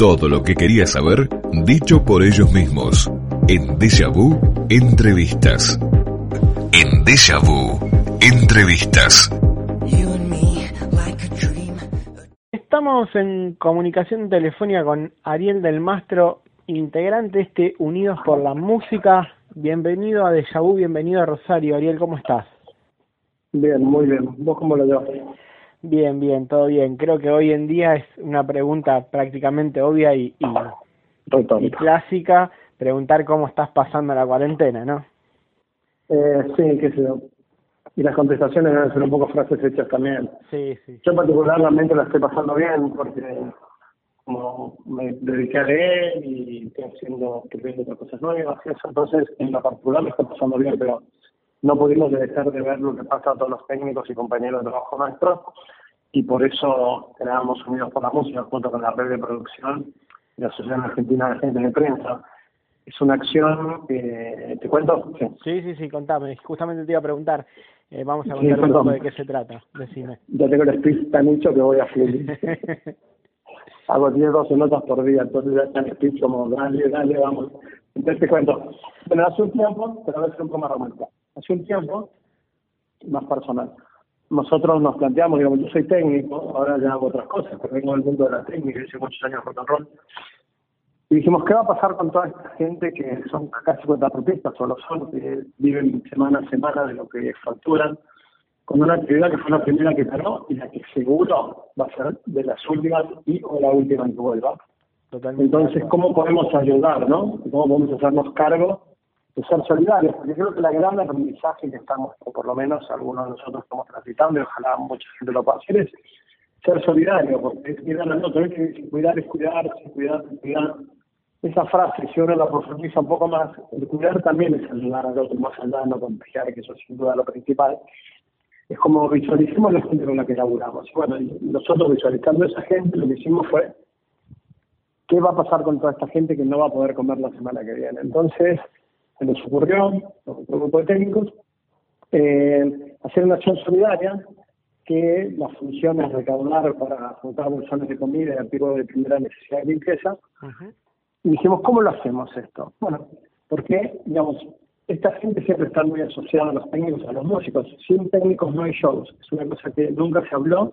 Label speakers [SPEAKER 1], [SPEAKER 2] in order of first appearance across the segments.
[SPEAKER 1] Todo lo que querías saber, dicho por ellos mismos. En Deja Vu, entrevistas. En Deja Vu, entrevistas.
[SPEAKER 2] Estamos en comunicación telefónica con Ariel del Mastro, integrante de este Unidos por la Música. Bienvenido a Deja Vu, bienvenido a Rosario. Ariel, ¿cómo estás?
[SPEAKER 3] Bien, muy bien. ¿Vos cómo lo llevas?
[SPEAKER 2] Bien, bien, todo bien. Creo que hoy en día es una pregunta prácticamente obvia y, y, clásica, preguntar cómo estás pasando la cuarentena, ¿no?
[SPEAKER 3] Eh, sí, qué sé yo. Y las contestaciones deben ser un poco frases hechas también.
[SPEAKER 2] Sí, sí.
[SPEAKER 3] Yo particularmente la estoy pasando bien porque como me dediqué a leer y estoy haciendo, estoy otras cosas nuevas y eso, entonces en lo particular me está pasando bien, pero no pudimos dejar de ver lo que pasa a todos los técnicos y compañeros de trabajo nuestros y por eso creamos Unidos por la Música junto con la red de producción de la Asociación Argentina de Agentes de Prensa. Es una acción, que ¿te cuento?
[SPEAKER 2] Sí. sí, sí, contame. Justamente te iba a preguntar. Eh, vamos a contar un poco de qué se trata. Decime.
[SPEAKER 3] Ya tengo el speech tan hecho que voy a fluir. Hago 10, 12 notas por día, entonces ya está el speech como, dale, dale, vamos. Entonces te cuento. Bueno, hace un tiempo, pero a veces un poco más romántica hace un tiempo, más personal. Nosotros nos planteamos, digamos, yo soy técnico, ahora ya hago otras cosas, pero vengo del mundo de la técnica, hice muchos años rock and roll. Y dijimos, ¿qué va a pasar con toda esta gente que son casi 50 artistas o lo son, que viven semana a semana de lo que facturan, con una actividad que fue la primera que paró y la que seguro va a ser de las últimas y o la última que vuelva. Entonces, ¿cómo podemos ayudar, no? ¿Cómo podemos hacernos cargo de ser solidarios, porque creo que la gran aprendizaje que estamos, o por lo menos algunos de nosotros estamos transitando, y ojalá mucha gente lo pueda hacer, es ser solidario, porque es mirar al otro, es que cuidar es cuidar, cuidar es cuidar. Esa frase, si uno la profundiza un poco más, el cuidar también es ayudar al otro, más allá de no contagiar, que eso es sin duda lo principal. Es como visualicemos la gente con la que laburamos. Bueno, nosotros visualizando a esa gente, lo que hicimos fue, ¿qué va a pasar con toda esta gente que no va a poder comer la semana que viene? Entonces, se nos ocurrió, un grupo de técnicos, eh, hacer una acción solidaria que la función es recaudar para juntar bolsones de comida y artículos de primera necesidad de limpieza. Y dijimos, ¿cómo lo hacemos esto? Bueno, porque, digamos, esta gente siempre está muy asociada a los técnicos, a los músicos. Sin técnicos no hay shows. Es una cosa que nunca se habló,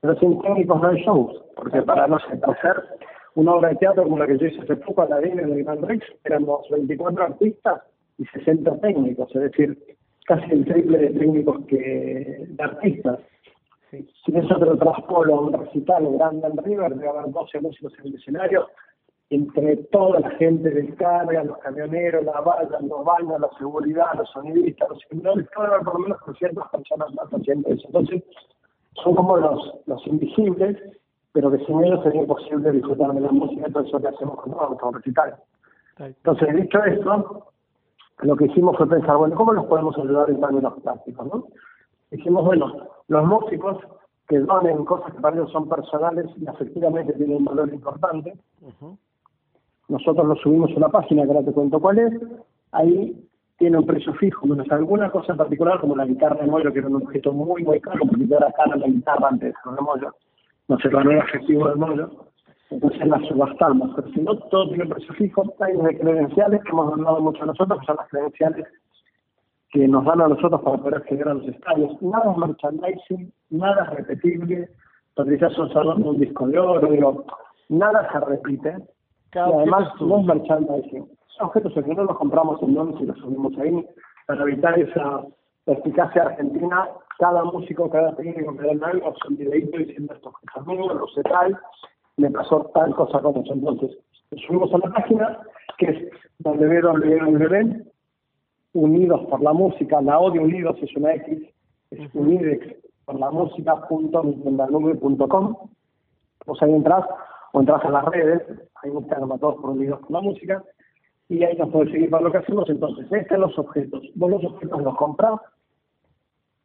[SPEAKER 3] pero sin técnicos no hay shows. Porque para no sé, hacer una obra de teatro como la que yo hice hace poco a la en el Gran Rex, éramos 24 artistas y 60 técnicos, es decir, casi el triple de técnicos que de artistas. Si eso te lo traspolo a un recital grande en River, debe haber 12 músicos en el escenario, entre toda la gente del carga, los camioneros, la valla, los baños, la seguridad, los sonidistas, los seguidores, debe haber por lo menos 300 personas más haciendo eso. Entonces, son como los, los invisibles pero que sin ellos sería imposible disfrutar de la música, todo eso que hacemos con los recitales. Entonces, dicho esto, lo que hicimos fue pensar, bueno, ¿cómo los podemos ayudar en términos prácticos? ¿no? Dijimos, bueno, los músicos que donen cosas que para ellos son personales y efectivamente tienen un valor importante, nosotros lo subimos a una página que ahora te cuento cuál es, ahí tiene un precio fijo, menos alguna cosa en particular, como la guitarra de Moyo, que era un objeto muy, muy caro, porque era cara la guitarra antes de Moyo, no se ganó el efectivo del modo, entonces la subastamos. Pero si no, todo tiene precio fijo. Hay de credenciales que hemos ganado mucho a nosotros, que son las credenciales que nos dan a nosotros para poder acceder a los estadios. Nada es merchandising, nada es repetible. Patricia Sosa un disco de oro, digo, nada se repite. y además no es merchandising. Son objetos que no los compramos en Londres y los subimos ahí para evitar esa eficacia argentina cada músico, cada técnico que da algo, hace un videito diciendo esto que amigos, lo sé tal, me pasó tal cosa como eso. Entonces, subimos a la página que es www unidos por la música, la odio unidos es una X, es unidex por la música punto Vos ahí entras o entras a las redes, ahí buscan a todos por unidos por la música, y ahí nos podés seguir para lo que hacemos. Entonces, estos son los objetos. Vos los objetos los comprás,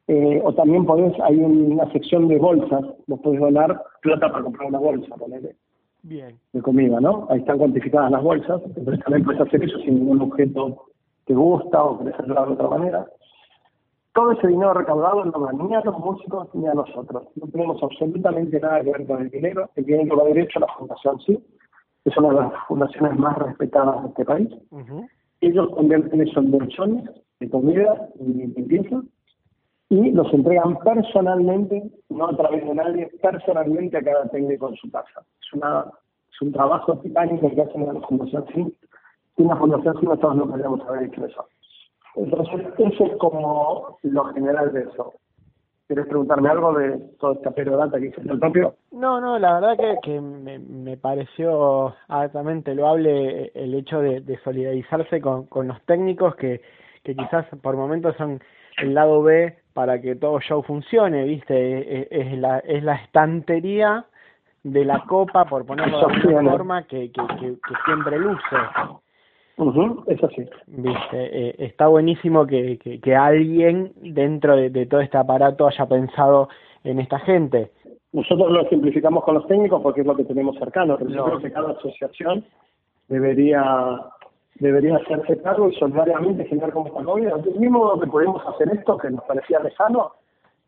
[SPEAKER 3] eh, o también podés, hay una sección de bolsas, vos podés donar plata para comprar una bolsa, ponele.
[SPEAKER 2] Bien.
[SPEAKER 3] De comida, ¿no? Ahí están cuantificadas las bolsas, entonces también puedes hacer eso si ningún objeto te gusta o querés ayudar de otra manera. Todo ese dinero recaudado no va ni a los músicos ni a nosotros. No tenemos absolutamente nada que ver con el dinero. El dinero va derecho a la fundación, sí, es una de las fundaciones más respetadas de este país. Ellos convierten eso en bolsones de comida y limpieza y los entregan personalmente, no a través de nadie, personalmente a cada técnico en su casa. Es, una, es un trabajo titánico que hacen en la Fundación SIM. Sin la Fundación SIM nosotros no podríamos haber hecho eso. Entonces, eso es como lo general de eso. ¿Quieres preguntarme algo de toda esta perodata que hice el propio?
[SPEAKER 2] No, no, la verdad que, que me, me pareció altamente loable el hecho de, de solidarizarse con, con los técnicos que, que quizás por momentos son el lado B para que todo show funcione, ¿viste? Es, la, es la estantería de la copa, por ponerlo de alguna forma, que, que, que, que siempre luce.
[SPEAKER 3] Uh es así.
[SPEAKER 2] Viste, eh, está buenísimo que, que, que alguien dentro de, de, todo este aparato haya pensado en esta gente.
[SPEAKER 3] Nosotros lo simplificamos con los técnicos porque es lo que tenemos cercano, pero yo creo que cada asociación debería debería hacerse cargo y solidariamente generar como esta novia. Del mismo modo que podemos hacer esto, que nos parecía lejano,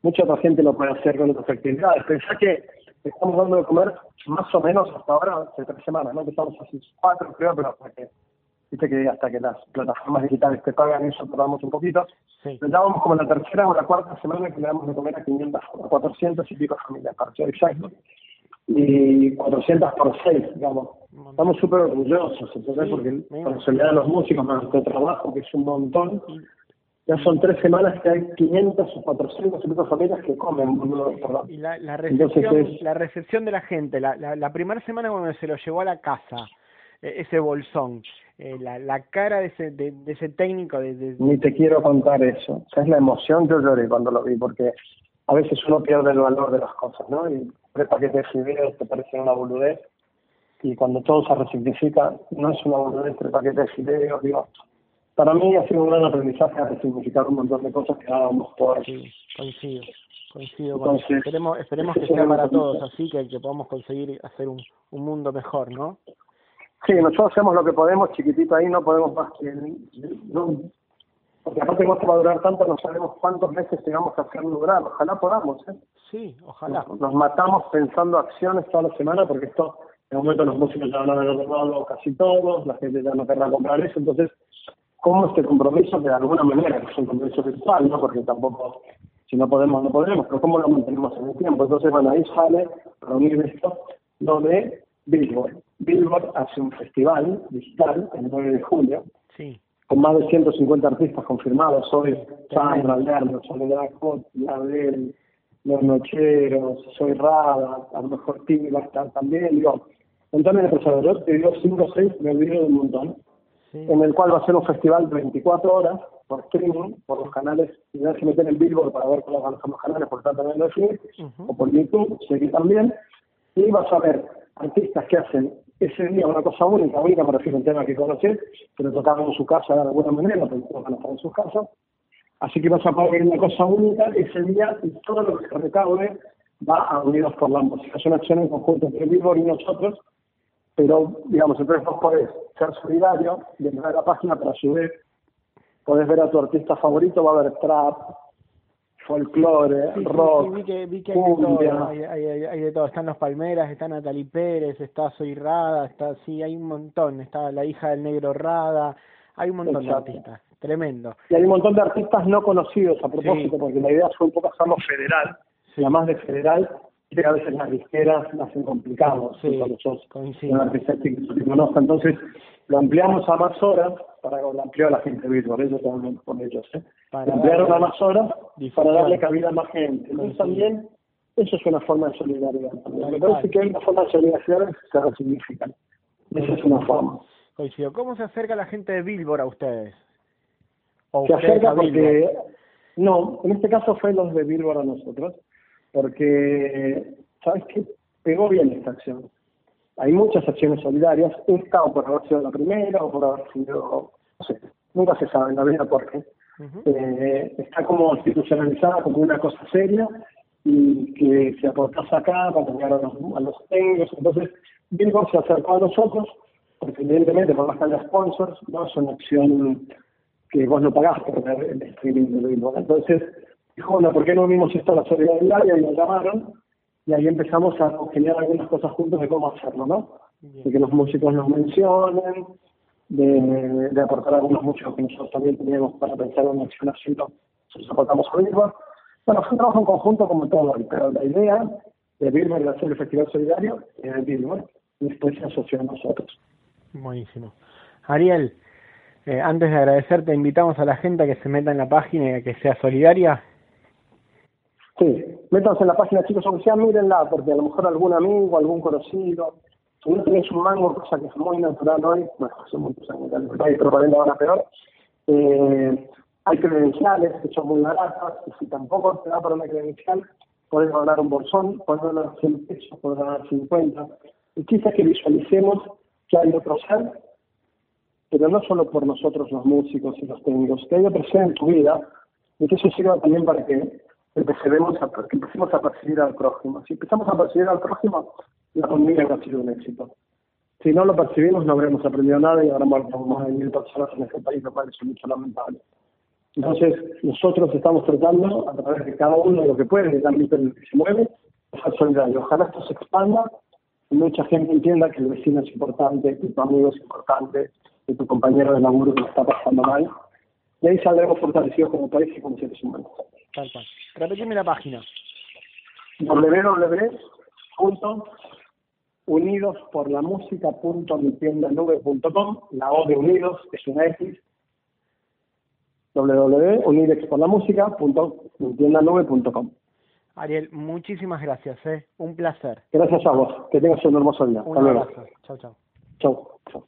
[SPEAKER 3] mucha otra gente lo puede hacer con otras actividades. Pensá que estamos dando de comer más o menos hasta ahora, hace tres semanas, ¿no? Que estamos así cuatro, creo, pero hasta que Viste que hasta que las plataformas digitales te pagan eso tardamos un poquito. Sí. Pero ya vamos como la tercera o la cuarta semana que le damos de comer a 500, a 400 y pico familias, para ser exacto. Y 400 por 6, digamos. Estamos súper orgullosos, entonces, sí, porque con soledad los músicos, más nuestro trabajo, que es un montón, ya son tres semanas que hay 500 o 400 y pico familias que comen.
[SPEAKER 2] Y la, la, recepción, es... la recepción de la gente, la, la, la primera semana cuando se lo llevó a la casa, e, ese bolsón, eh, la, la cara de ese, de, de ese técnico. De, de,
[SPEAKER 3] Ni te quiero contar eso. O sea, es la emoción, yo lloré cuando lo vi, porque a veces uno pierde el valor de las cosas, ¿no? Y tres paquetes de fideos te parecen una boludez, y cuando todo se resignifica, no es una boludez, tres paquetes de fideos, digo. Para mí ha sido un gran aprendizaje a resignificar un montón de cosas que dábamos por
[SPEAKER 2] sí, coincido, coincido Entonces, con esperemos, esperemos que sea para todos así, que, que podamos conseguir hacer un, un mundo mejor, ¿no?
[SPEAKER 3] Sí, nosotros hacemos lo que podemos, chiquitito ahí, no podemos más que... No, porque aparte no va a durar tanto, no sabemos cuántos meses tengamos que hacerlo durar. Ojalá podamos, ¿eh?
[SPEAKER 2] Sí, ojalá.
[SPEAKER 3] Nos, nos, matamos pensando acciones toda la semana porque esto, en un momento los músicos ya van a haber renovado casi todos, la gente ya no querrá comprar eso, entonces, ¿cómo este compromiso que de alguna manera, que es un compromiso virtual, ¿no? Porque tampoco, si no podemos, no podemos, pero ¿cómo lo mantenemos en el tiempo? Entonces, bueno, ahí sale reunir esto, lo de Billboard. Billboard hace un festival digital el 9 de julio,
[SPEAKER 2] sí.
[SPEAKER 3] Con más de 150 artistas confirmados. Hoy Sandra, Lerner, Soledad Cot, Label, Los Nocheros, Soy Rada, a lo mejor Timmy va a estar también. Digo, montón de personas. Yo te digo 5 o 6, me olvido de un montón. Sí. En el cual va a ser un festival de 24 horas por streaming, por los canales, y no se meten en Billboard para ver cómo van los canales, por tanto, también lo uh -huh. o por YouTube, seguir también, y vas a ver artistas que hacen ese día una cosa única, única me refiero a un tema que conocer, pero tocaban en su casa de alguna manera, porque a estar en sus casas. Así que vas a poder una cosa única ese día y todo lo que se recaude va a Unidos por la Música. Es una acción en conjunto entre Billboard y nosotros, pero, digamos, entonces vos podés ser solidario y entrar a la página para subir, podés ver a tu artista favorito, va a haber trap, folclore,
[SPEAKER 2] sí,
[SPEAKER 3] rock,
[SPEAKER 2] sí, vi que, vi que hay, de todo, hay, hay, hay, de todo, están los Palmeras, está Natalie Pérez, está Soy Rada, está, sí, hay un montón, está la hija del negro Rada, hay un montón Exacto. de artistas, tremendo.
[SPEAKER 3] Y hay un montón de artistas no conocidos a propósito, porque la idea fue un poco hacerlo federal, y además de federal, que a veces las disqueras lo hacen complicado,
[SPEAKER 2] sí,
[SPEAKER 3] un artista que se conozca, entonces lo ampliamos a más horas, para lo amplió a la gente virtual, eso también con ellos, ¿eh? Para ampliaron a más horas para darle cabida a más gente. Entonces también eso es una forma de solidaridad. Me parece que hay una forma de solidaridad que se resignifican. Esa es una forma.
[SPEAKER 2] Coincido. ¿Cómo se acerca la gente de Billboard a ustedes? ¿O
[SPEAKER 3] se acerca porque... No, en este caso fue los de Billboard a nosotros, porque, ¿sabes qué? Pegó bien esta acción hay muchas acciones solidarias, esta o por haber sido la primera o por haber sido, no sé, nunca se sabe en la vida por qué. Uh -huh. eh, está como institucionalizada como una cosa seria y que se aportás acá para llegar a los, a los técnicos. Entonces, Billboard se acercó a nosotros, porque evidentemente por más que haya sponsors, no es una acción que vos no pagás por ver el streaming de Billboard. Entonces, dijo, bueno, ¿por qué no vimos esto a la solidaridad? Y nos llamaron y ahí empezamos a generar algunas cosas juntos de cómo hacerlo, ¿no? de que los músicos nos mencionen, de, de aportar algunos músicos que nosotros también teníamos para pensar en acción así, nos aportamos a Bueno, fue un trabajo en conjunto como todo, pero la idea de Bilber de hacer el Festival Solidario es de Bilber y después se asoció a nosotros.
[SPEAKER 2] Buenísimo. Ariel, eh, antes de agradecerte, invitamos a la gente a que se meta en la página y a que sea solidaria.
[SPEAKER 3] Sí, métanse en la página, chicos, aunque sea, mírenla, porque a lo mejor algún amigo, algún conocido, si no tenés un mango, cosa que es muy natural hoy, bueno, hace muchos años pero para ahora peor, eh, hay credenciales que son muy baratas, y si tampoco te da para una credencial, podés ganar un bolsón, podés ganar 100 pesos, podés ganar 50. Y quizás que visualicemos que hay otro ser, pero no solo por nosotros los músicos y los técnicos, que hay otro ser en tu vida, y que eso sirva también para que empecemos a, que empecemos a percibir al prójimo. Si empezamos a percibir al prójimo, la familia ha sido un éxito. Si no lo percibimos, no habremos aprendido nada y habrá muerto más de mil personas en este país, lo cual es mucho lamentable. Entonces, nosotros estamos tratando, a través de cada uno de lo que puede, del ámbito en el que se mueve, ser solidario. Ojalá esto se expanda y mucha gente entienda que el vecino es importante, que tu amigo es importante, que tu compañero de laburo lo está pasando mal. Y ahí saldremos fortalecidos como país y como seres humanos.
[SPEAKER 2] Tal cual. Repetime la página.
[SPEAKER 3] www.unidosporlamúsica.mitiendanube.com La O de Unidos es una X. www.unidexporlamúsica.mitiendanube.com
[SPEAKER 2] Ariel, muchísimas gracias, ¿eh? un placer.
[SPEAKER 3] Gracias a vos, que tengas un hermoso día.
[SPEAKER 2] Un abrazo. Chao, chao.
[SPEAKER 3] Chao. chao.